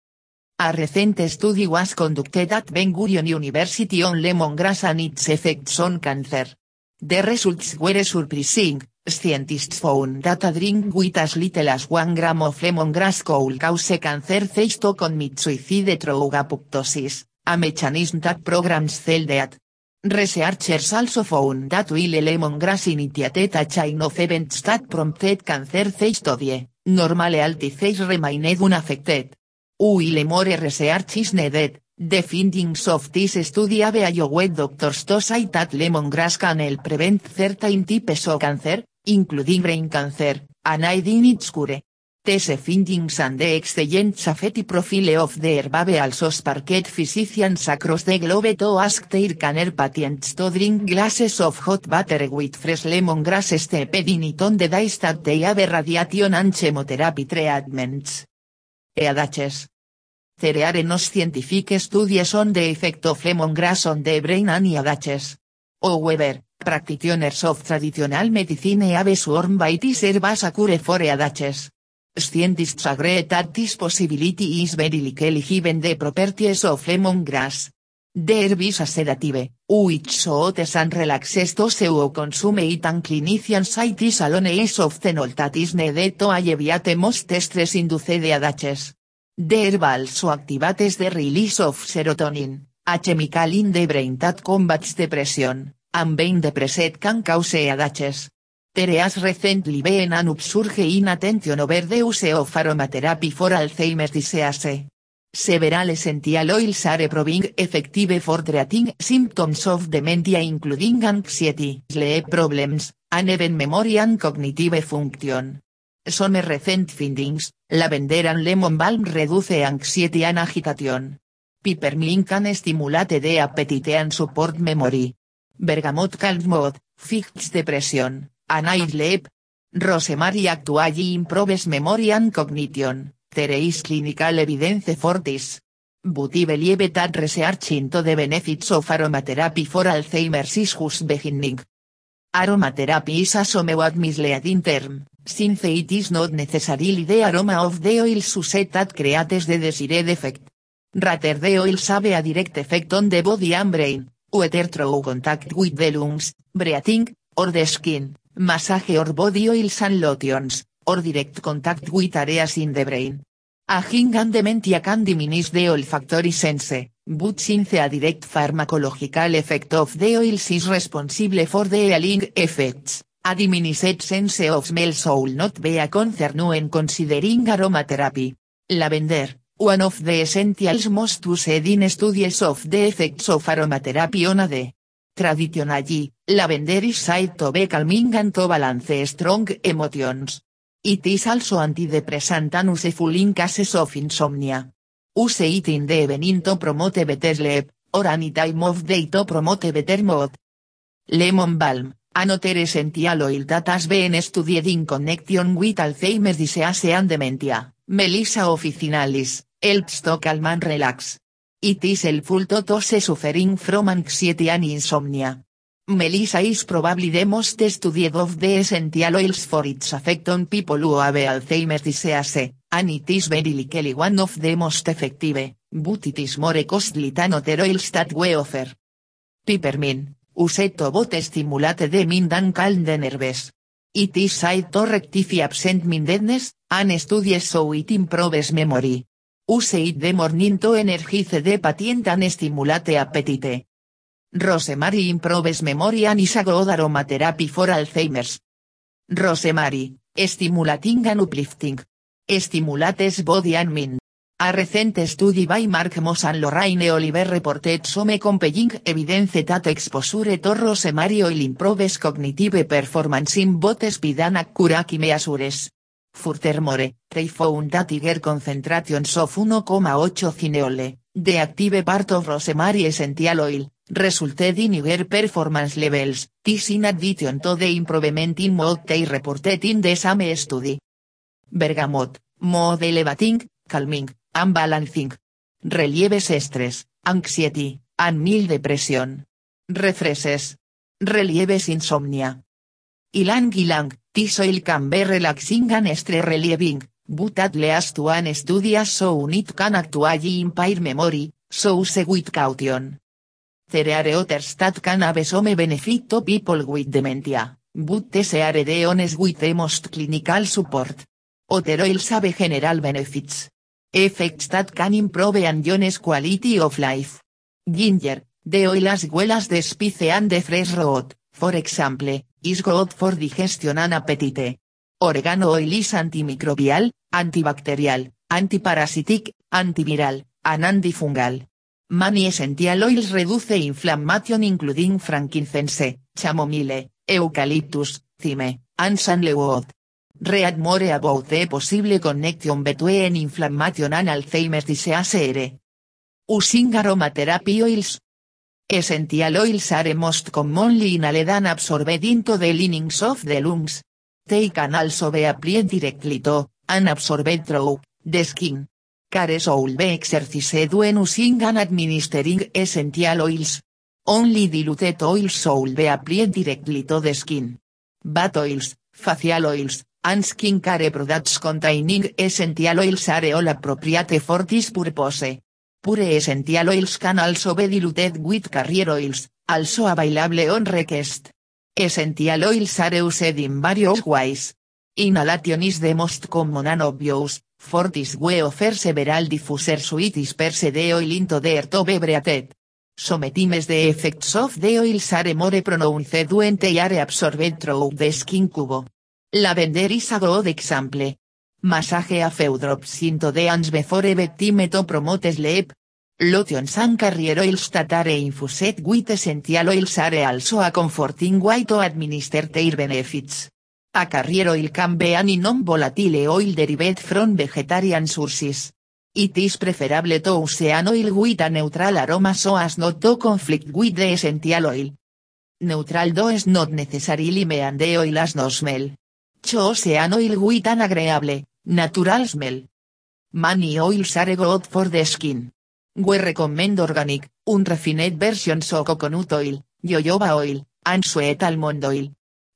A recent study was conducted at Ben Gurion University on lemongrass and its effects on cancer. The results were surprising, Scientists found that a drink with as little as 1 gram of lemongrass could cause cancer cells to commit suicide through apoptosis, a mechanism that programs cell death. Researchers also found that while lemongrass initiated a chain of events that prompted cancer cells to die, normally healthy cells remained unaffected. While more research is needed, the findings of this study have allowed doctors to say that lemongrass can help prevent certain types of cancer, including brain cancer, and aid in its cure. These findings and the excellent safety profile of the herb have also sparked physicians across the globe to ask their cancer patients to drink glasses of hot water with fresh lemongrass steeped in it on the days that they radiation and chemotherapy treatments. EADHs. There are no scientific studies on the effect of lemongrass on the brain and EADHs. However, practitioners of traditional medicine have sworn by this herb as a cure for EADHs. Scientists agree that this possibility is very likely given the properties of lemongrass. The herb is a sedative, which soothes and relaxes those who consume it and clinicians cite this alone is often all that is needed to alleviate most stress-induced EADHs. The herb also activates the release of serotonin, a chemical in the brain that combats depression, and being depressed can cause EADHs. There has recently been an upsurge in attention over the use of aromatherapy for Alzheimer's disease. Several essential oils are proving effective for treating symptoms of dementia including anxiety, sleep problems, and even memory and cognitive function. Some recent findings, lavender and lemon balm reduce anxiety and agitation. Peppermint can stimulate the appetite and support memory. Bergamot calm mood, fix depression, eye sleep. Rosemary actually improves memory and cognition, there is clinical evidence for this. But I believe that research into the benefits of aromatherapy for Alzheimer's is just beginning. Aromatherapy is a somewhat misleading term, since it is not necessarily the aroma of the oils used that creates the desired effect. Rather the oils have a direct effect on the body and brain, whether through contact with the lungs, breathing, or the skin, massage or body oils and lotions, or direct contact with areas in the brain. Aging and dementia can diminish the olfactory sense, but since a direct pharmacological effect of the oils is responsible for the healing effects, a diminished sense of smell should not be a concern when considering aromatherapy. Lavender, one of the essentials most used in studies of the effects of aromatherapy on AD. Traditionally, lavender is said to be calming and to balance strong emotions. It is also antidepressant and useful in cases of insomnia. Use it in the evening to promote better sleep, or any time of day to promote better mood. Lemon balm, another essential oil that has been studied in connection with Alzheimer's disease and dementia, Melissa officinalis, helps to calm and relax. It is helpful to those suffering from anxiety and insomnia. Melissa is probably the most studied of the essential oils for its effect on people who have Alzheimer's disease, and it is very likely one of the most effective, but it is more costly than other oils that we offer. Peppermint, used to both stimulate the mind and calm the nerves. It is said to rectify absent mindedness, and studies show it improves memory. Use it the morning to energize the patient and stimulate appetite. Rosemary improves memory and is a good aromatherapy for Alzheimer's. Rosemary, stimulating and uplifting. Stimulates body and mind. A recent study by Mark Moss and Lorraine Oliver reported some compelling evidence that exposure to rosemary oil improves cognitive performance in both speed and accuracy measures. Furthermore, they found that higher concentrations of 1,8 cineole, the active part of rosemary essential oil, resulted in higher performance levels, this in addition to the improvement in mood they reported in the same study. Bergamot, mood elevating, calming, and balancing. Relieves stress, anxiety, and mild depression. Refreshes. Relieves insomnia. Ilang ilang, this oil can be relaxing and stress relieving, but at least one study so it can actually impair memory, so use with caution. There are others can have some benefit to people with dementia, but these are the ones with the most clinical support. Other oils have general benefits. Effects that can improve and quality of life. Ginger, the oil as well as the spice and the fresh root, for example, is good for digestion and appetite. Oregano oil is antimicrobial, antibacterial, antiparasitic, antiviral, and antifungal. Many essential oils reduce inflammation including frankincense, chamomile, eucalyptus, thyme, and sandalwood. Read more about the possible connection between inflammation and Alzheimer's disease. Using aromatherapy oils. Essential oils are most commonly inhaled and absorbed into the linings of the lungs. They can also be applied directly to, and absorbed through, the skin. Care should be exercised when using and administering essential oils. Only diluted oils should be applied directly to the skin. Bath oils, facial oils, and skincare products containing essential oils are all appropriate for this purpose. Pure essential oils can also be diluted with carrier oils, also available on request. Essential oils are used in various ways. Inhalation is the most common and obvious, for this we offer several diffuser suites per se de oil into the air to be breathed. Sometimes the effects of the oils are more pronounced when they are absorbed through the skin cubo. Lavender is a good example. Massage a few drops into the hands before to promote sleep. Lotions and carrier oils that are infused with essential oils are also a comforting way to administer their benefits. A carrier oil can be any non-volatile oil derived from vegetarian sources. It is preferable to use an oil with a neutral aroma so as not to conflict with the essential oil. Neutral does not necessarily mean the oil as no smell. Chose an oil with an agreeable, natural smell. Many oils are good for the skin. We recommend organic, unrefined versions of coconut oil, jojoba oil, and sweet almond oil.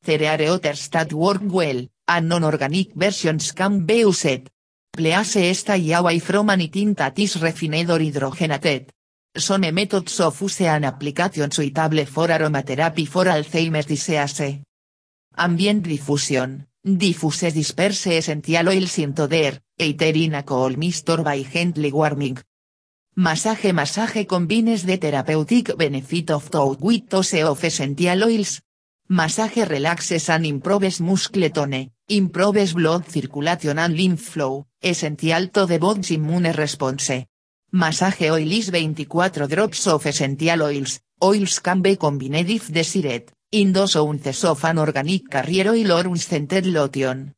There are others work well, and non-organic versions can be used. Please stay away from anything that is refined or hydrogenated. Some methods of use and application suitable for aromatherapy for Alzheimer's disease. Ambient diffusion. Diffuse disperse essential the air, either in a cold mist or by gently warming. Massage Massage combines the therapeutic benefit of touch with use of essential oils. Massage relaxes and improves muscle tone, improves blood circulation and lymph flow, essential to the body's immune response. Massage oil is 24 drops of essential oils, oils can be combined if desired, in dos ounces of an organic carrier oil or unscented lotion.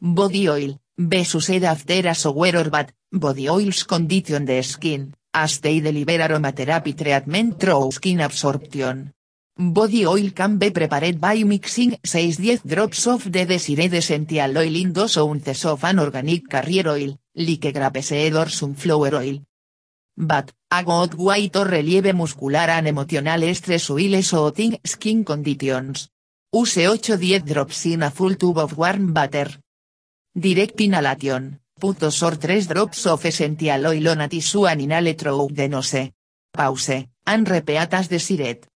Body oil, best used after a or bath, body oils condition the skin, as they deliver aromatherapy treatment through skin absorption. Body oil can be prepared by mixing 6-10 drops of the desired essential oil in dos ounces of an organic carrier oil, like grapeseed or sunflower oil. But, a good to relieve muscular and emotional stress o thin skin conditions. Use 8-10 drops in a full tube of warm butter. Direct inhalation, put dos or 3 drops of essential oil on a tissue and inhale through the nose. Pause, and repeat as desired.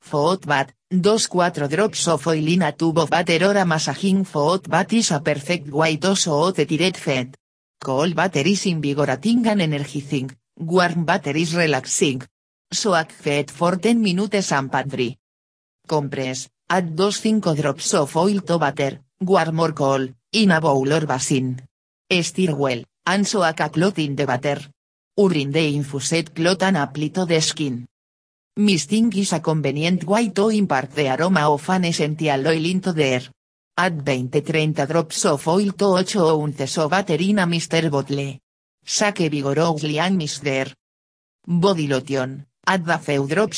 Foot bath, dos 4 drops of oil in a tube of butter or a massaging foot bath is a perfect way to soothe tired fat. Cold butter is invigorating and energizing, warm butter is relaxing. Soak fat for 10 minutes and pat. Compress, add those 5 drops of oil to butter, warm or cold, in a bowl or basin. Stir well, and soak a cloth in the butter. Urine the infused cloth and apply to the skin. Misting is a convenient way to impart the aroma of an essential oil into the air. Add 20-30 drops of oil to 8 ounces of butter in a mister bottle. Shake vigorously and mix there. Body lotion, add a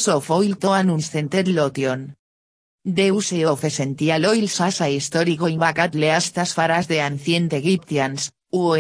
of oil to an unscented lotion. The use of essential oils as a history going back at least as far as the ancient Egyptians, who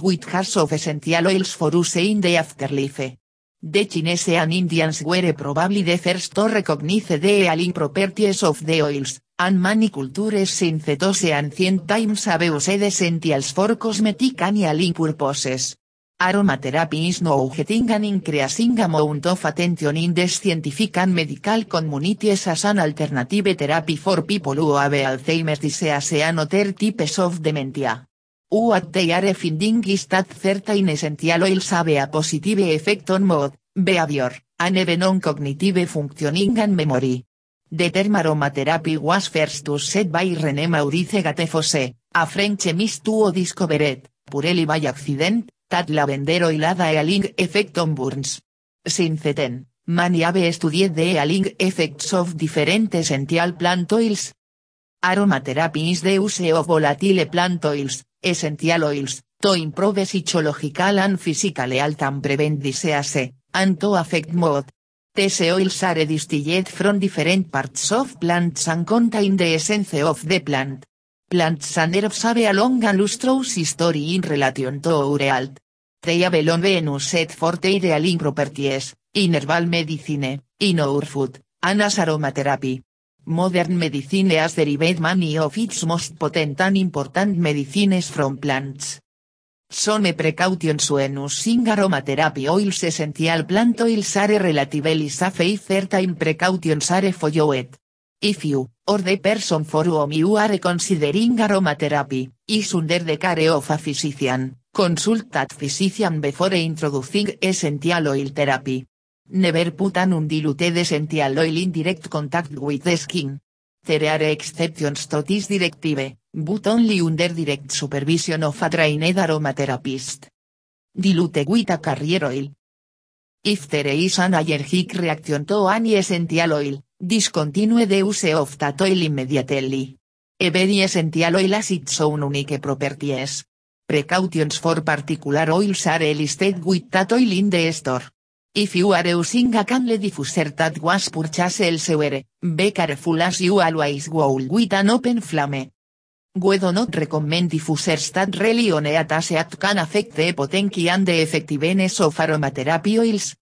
with jars of essential oils for use in the afterlife. The Chinese and Indians were probably the first to recognize the healing properties of the oils, and many cultures since those ancient times have used essentials for cosmetic and healing purposes. Aromatherapy is now getting an increasing amount of attention in the scientific and medical communities as an alternative therapy for people who have Alzheimer's disease and other types of dementia. What they are finding is that certain essential oils have a positive effect on mood, behavior, and even cognitive functioning and memory. The term aromatherapy was first used by René Maurice Gattefossé, a French chemist who discovered, purely by accident, that lavender oil had a healing effect on burns. Since then, many have studied the healing effects of different essential plant oils. Aromatherapy is the use of volatile plant oils, essential oils, to improve psychological and physical health and prevent disease, and to affect mood. These oils are distilled from different parts of plants and contain the essence of the plant. Plants and herbs have a long and lustrous history in relation to our health. They have long been used for their healing properties, in herbal medicine, in our food, and as aromatherapy. Modern medicine has derived many of its most potent and important medicines from plants. Some precautions when using aromatherapy oils essential plant oils are relatively safe if certain precautions are followed. If you, or the person for whom you are considering aromatherapy, is under the care of a physician, consult physician before introducing essential oil therapy. Never put an undiluted essential oil in direct contact with the skin. There are exceptions to this directive, but only under direct supervision of a trained aromatherapist. Dilute with a carrier oil. If there is an allergic reaction to any essential oil, discontinue the use of that oil immediately. A very essential oil has its own unique properties. Precautions for particular oils are listed with that oil in the store. If you are using a candle diffuser that was purchased elsewhere, be careful as you always go with an open flame. We do not recommend diffusers that really on a that can affect the potency and the effectiveness of aromatherapy oils.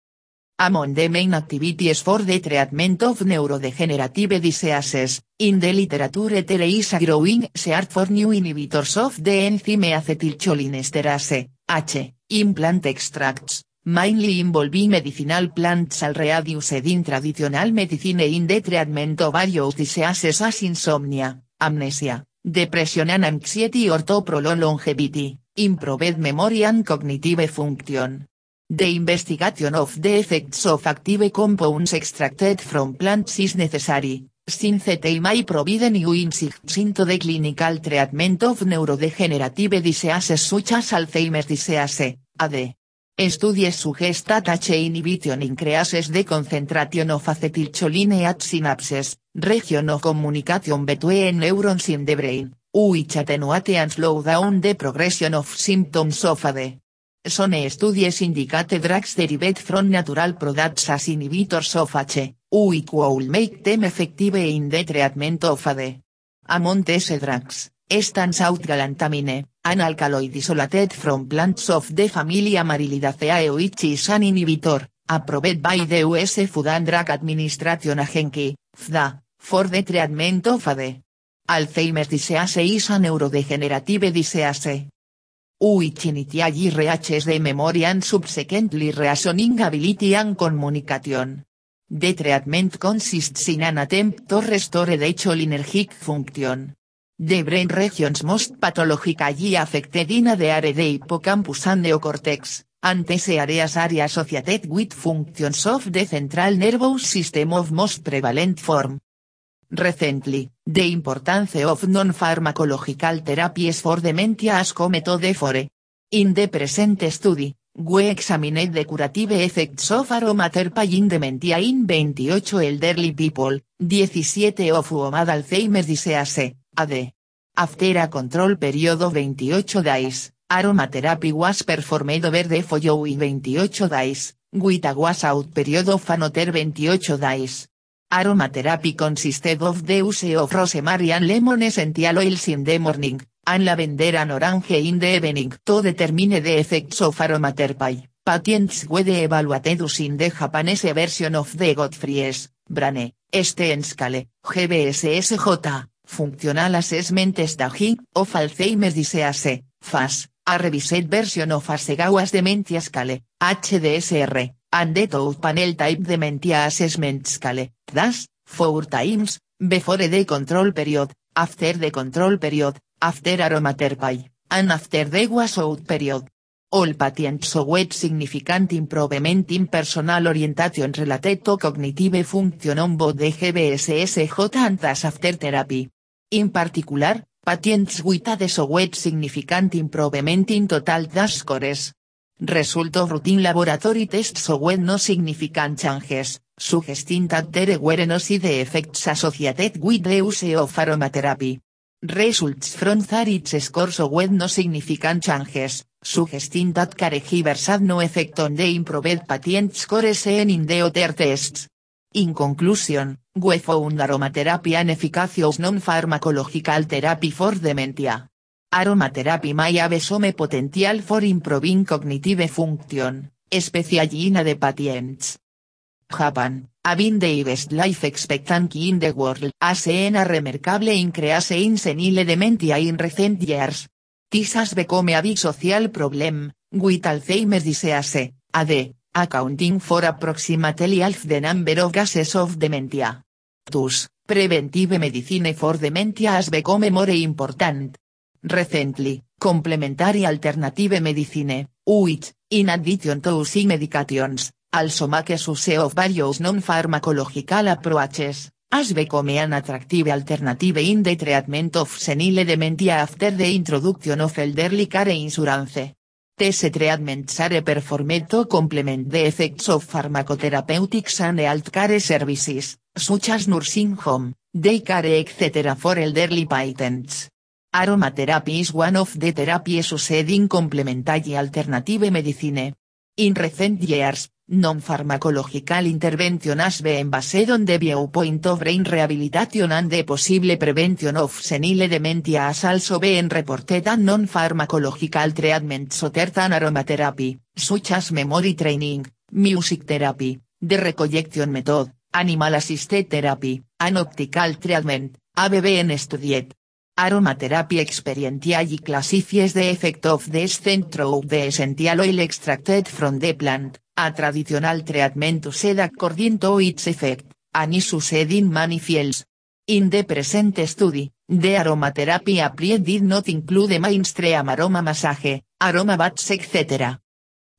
Among the main activities for the treatment of neurodegenerative diseases, in the literature there is a growing search for new inhibitors of the enzyme acetylcholinesterase, H, in plant extracts, mainly involving medicinal plants al reduced in traditional medicine in the treatment of various diseases as insomnia, amnesia, depression and anxiety or to prolong longevity, improved memory and cognitive function. The investigation of the effects of active compounds extracted from plants is necessary, since they may provide new insights into the clinical treatment of neurodegenerative diseases such as Alzheimer's disease, AD. Studies suggest that H inhibition increases the concentration of acetylcholine at synapses, region of communication between neurons in the brain, which attenuate and slow down the progression of symptoms of AD. Some studies indicate drugs derived from natural products as inhibitors of H, which will make them effective in the treatment of AD. Among these drugs, stands out galantamine, an alkaloid isolated from plants of the family Amaryllidaceae which is an inhibitor, approved by the US Food and Drug Administration Agency, FDA, for the treatment of AD. Alzheimer's disease is a neurodegenerative disease which initially reaches the memory and subsequently reasoning ability and communication. The treatment consists in an attempt to restore the cholinergic function. The brain regions most pathologically affected in the are the hippocampus and neocortex, and these areas are associated with functions of the central nervous system of most prevalent form. Recently, the importance of non-pharmacological therapies for dementia has come to the fore. In the present study, we examined the curative effects of aromatherapy in dementia in 28 elderly people, 17 of whom had Alzheimer's disease, AD. After a control period of 28 days, aromatherapy was performed over the following 28 days, with a washout period of another 28 days. Aromatherapy consisted of the use of rosemary and lemon essential oils in the morning, and lavender and orange in the evening. To determine the effects of aromatherapy. Patients were evaluated using the Japanese version of the Godfrey's, Brane, Steenskale, GBSSJ, Functional Assessment Staging of Alzheimer's Disease, FAS, a revised version of Asegawa's Dementia Scale, HDSR, and the Touch Panel Type Dementia Assessment Scale, thus, four times, before the control period, after the control period, after aromatherapy, and after the washout period. All patients showed significant improvement in personal orientation related to cognitive function on both the GBSSJ and as after therapy. In particular, patients with AD showed significant improvement in total DAS scores. Result of routine laboratory tests showed no significant changes, suggesting that there were no side effects associated with the use of aromatherapy. Results from Zarit's scores showed no significant changes, suggesting that caregivers had no effect on the improved patient scores seen in the other tests. In conclusion, we found aromatherapy an efficacious non-pharmacological therapy for dementia. Aromatherapy may have some potential for improving cognitive function, especially in the patients. Japan, having the best life expectancy in the world, has seen a remarkable increase in senile dementia in recent years. This has become a big social problem, with Alzheimer's disease, AD, accounting for approximately half the number of cases of dementia. Thus, preventive medicine for dementia has become more important. Recently, complementary alternative medicine, which, in addition to using medications, also makes use of various non-pharmacological approaches, has become an attractive alternative in the treatment of senile dementia after the introduction of elderly care insurance. These treatments are performed to complement the effects of pharmacotherapeutics and healthcare services, such as nursing home, they care etc. for elderly patients. Aromatherapy is one of the therapies used in complementary alternative medicine. In recent years, non-pharmacological intervention has been based on the viewpoint of brain rehabilitation and the possible prevention of senile dementia has also been reported and non-pharmacological treatments other than aromatherapy, such as memory training, music therapy, the recollection method, animal-assisted therapy, and optical treatment, have been studied. Aromatherapy experientially classifies the effect of the scent through the essential oil extracted from the plant, a traditional treatment used according to its effect, and is used in many fields. In the present study, the aromatherapy applied did not include mainstream aroma massage, aroma baths etc.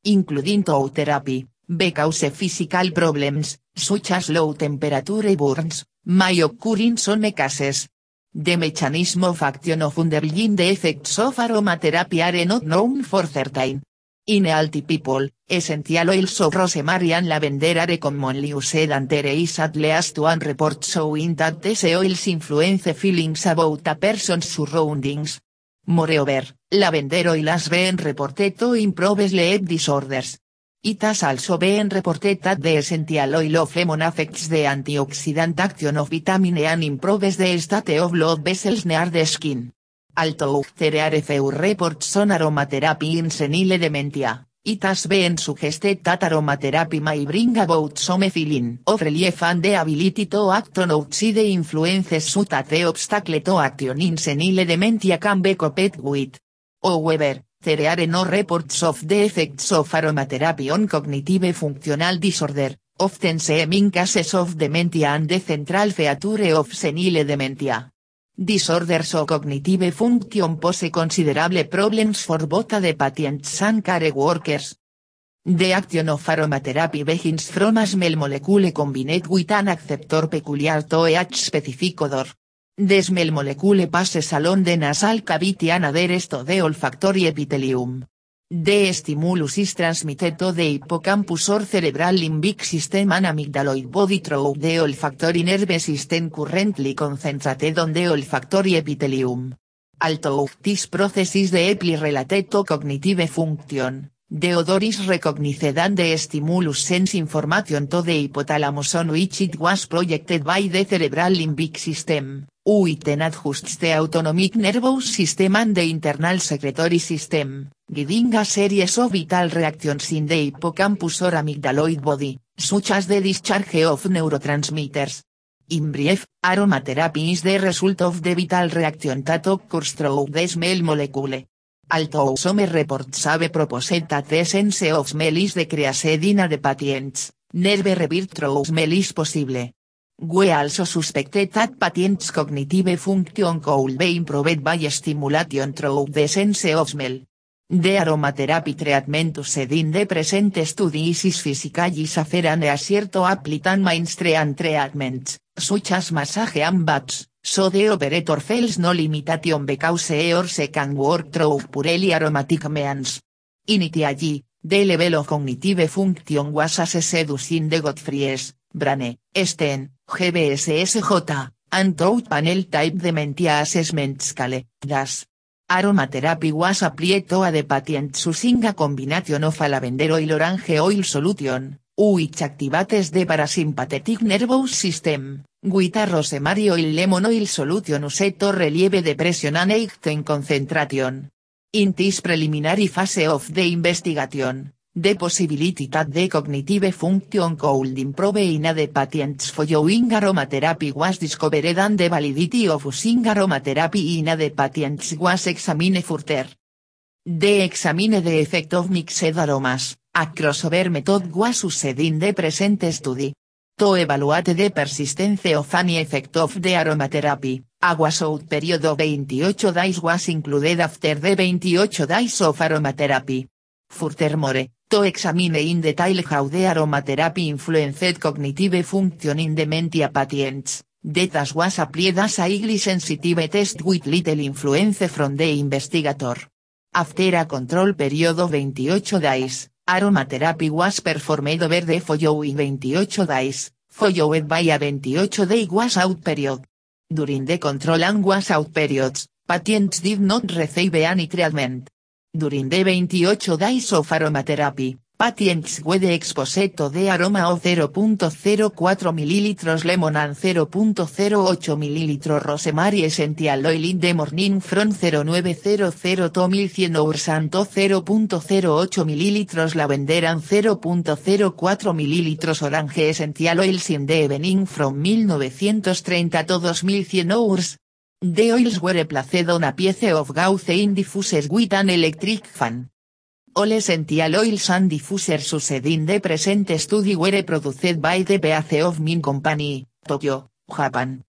Including touch therapy, because physical problems, such as low temperature burns, may occur in some cases, The mechanism of action of underlying the effects of aromatherapy are not known for certain. In healthy people, essential oils of rosemary and lavender are commonly used and there is at least one report showing that these oils influence feelings about a person's surroundings. Moreover, lavender oil has been reported to improve sleep disorders, It also been reported that the essential oil of lemon affects the antioxidant action of vitamin and improves the state of blood vessels near the skin. Although there are few reports on aromatherapy in senile dementia, it has been suggested that aromatherapy may bring about some feeling of relief and the ability to act on outside influences such that the obstacle to action in senile dementia can be coped with. However, There are no reports of the effects of aromatherapy on cognitive functional disorder, often seen in cases of dementia and the central feature of senile dementia. Disorders of cognitive function pose considerable problems for both the patients and care workers. The action of aromatherapy begins from a small molecule combined with an acceptor peculiar to each specific odor. The smell molecule passes along the nasal cavity and adheres to the olfactory epithelium. The stimulus is transmitted to the hippocampus or cerebral limbic system and amygdaloid body through the olfactory nerve system currently concentrated on the olfactory epithelium. Although this process is deeply related to cognitive function, the odor is recognized the stimulus sends information to the hypothalamus on which it was projected by the cerebral limbic system. It adjusts the autonomic nervous system and the internal secretory system, guiding a series of vital reactions in the hippocampus or amygdaloid body, such as the discharge of neurotransmitters. In brief, aromatherapy is the result of the vital reaction that occurs through the smell molecule. Although reports have proposed that the sense of smell is decreased the patients, never revert through smell is possible. We also suspected that patients' cognitive function could be improved by stimulation through the sense of smell. The aromatherapy treatment used in the present study is physically safer and easier to apply than mainstream treatments, such as massage and so the operator feels no limitation because e or can work through purely aromatic means. Initially, the level of cognitive function was assessed using the Godfrey's, Brane, Sten, GBSSJ, and Touch Panel Type Dementia Assessment Scale, DAS. Aromatherapy was applied to the patients using a combination of lavender oil orange oil solution, which activates the parasympathetic nervous system, with a rosemary oil lemon oil solution used to relieve depression and in concentration. In this preliminary phase of the investigation, The possibility that the cognitive function could improve in the patients following aromatherapy was discovered and the validity of using aromatherapy in the patients was examined further. The examine the effect of mixed aromas, a crossover method was used in the present study. To evaluate the persistence of any effect of the aromatherapy, a washout period of 28 days was included after the 28 days of aromatherapy. Furthermore, to examine in detail how the aromatherapy influenced cognitive function in dementia patients, that was applied as a highly sensitive test with little influence from the investigator. After a control period of 28 days, aromatherapy was performed over the following 28 days, followed by a 28 day washout period. During the control and washout periods, patients did not receive any treatment. During the 28 days of aromatherapy, patients were exposed to the aroma of 0.04 ml lemon and 0.08 ml rosemary essential oil in the morning from 0900 to 1100 hours and to 0.08 ml lavender and 0.04 ml orange essential oils in the evening from 1930 to 2100 hours. The oils were placed on a piece of gauze in diffusers with an electric fan. All essential oils and diffusers used in the present study were produced by the Pace of Min Company, Tokyo, Japan.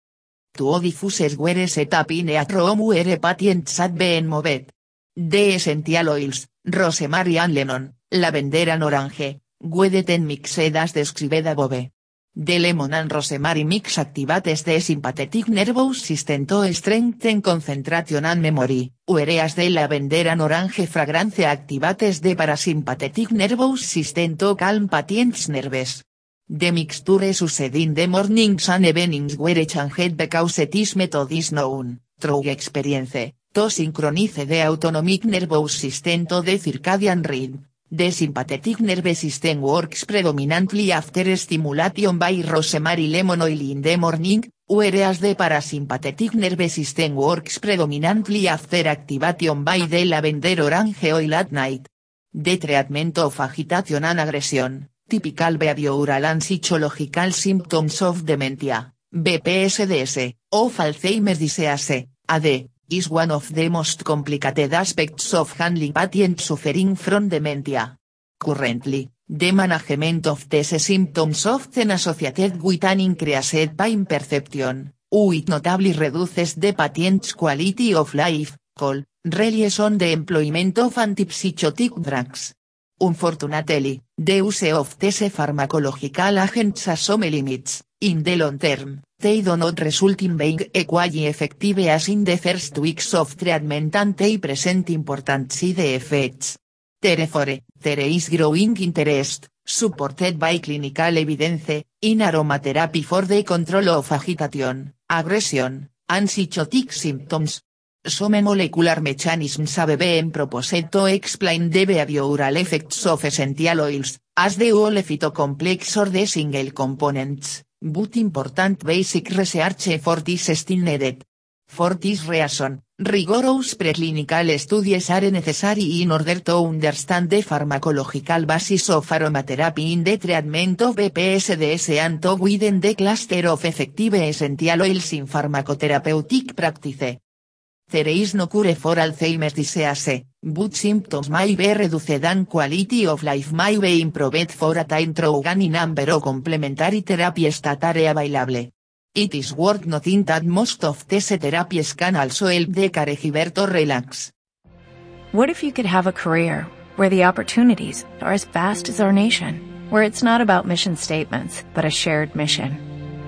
Two diffusers were set up in a room where patients had been moved. The essential oils, rosemary and lemon, lavender and orange, were then mixed as described above. The lemon and rosemary mix activates the sympathetic nervous system to strengthen concentration and memory, whereas the lavender and orange fragrance activates the parasympathetic nervous system to calm patients' nerves. The mixture used in the mornings and evenings were changed because this method is known, through experience, to synchronize the autonomic nervous system to the circadian rhythm. The sympathetic nervous system works predominantly after stimulation by rosemary lemon oil in the morning, whereas the parasympathetic nervous system works predominantly after activation by the lavender orange oil at night. The treatment of agitation and aggression, typical behavioral and psychological symptoms of dementia, BPSDS, of Alzheimer's disease, AD, is one of the most complicated aspects of handling patients suffering from dementia. Currently, the management of these symptoms often associated with an increased pain perception, which notably reduces the patient's quality of life, call, relies on the employment of antipsychotic drugs. Unfortunately, the use of these pharmacological agents has some limits, in the long term, they do not result in being equally effective as in the first weeks of treatment and they present important side effects. Therefore, there is growing interest, supported by clinical evidence, in aromatherapy for the control of agitation, aggression, and psychotic symptoms. Some molecular mechanisms have been proposed to explain the behavioral effects of essential oils, as the whole phytocomplex or the single components, but important basic research effort is still needed. For this reason, rigorous preclinical studies are necessary in order to understand the pharmacological basis of aromatherapy in the treatment of BPSDS and to widen the cluster of effective essential oils in pharmacotherapeutic practice. There is no cure for Alzheimer's disease, but symptoms may be reduced and quality of life may be improved for a time through any number of complementary therapies that are available. It is worth noting that most of these therapies can also help the caregiver to relax. What if you could have a career where the opportunities are as vast as our nation, where it's not about mission statements, but a shared mission?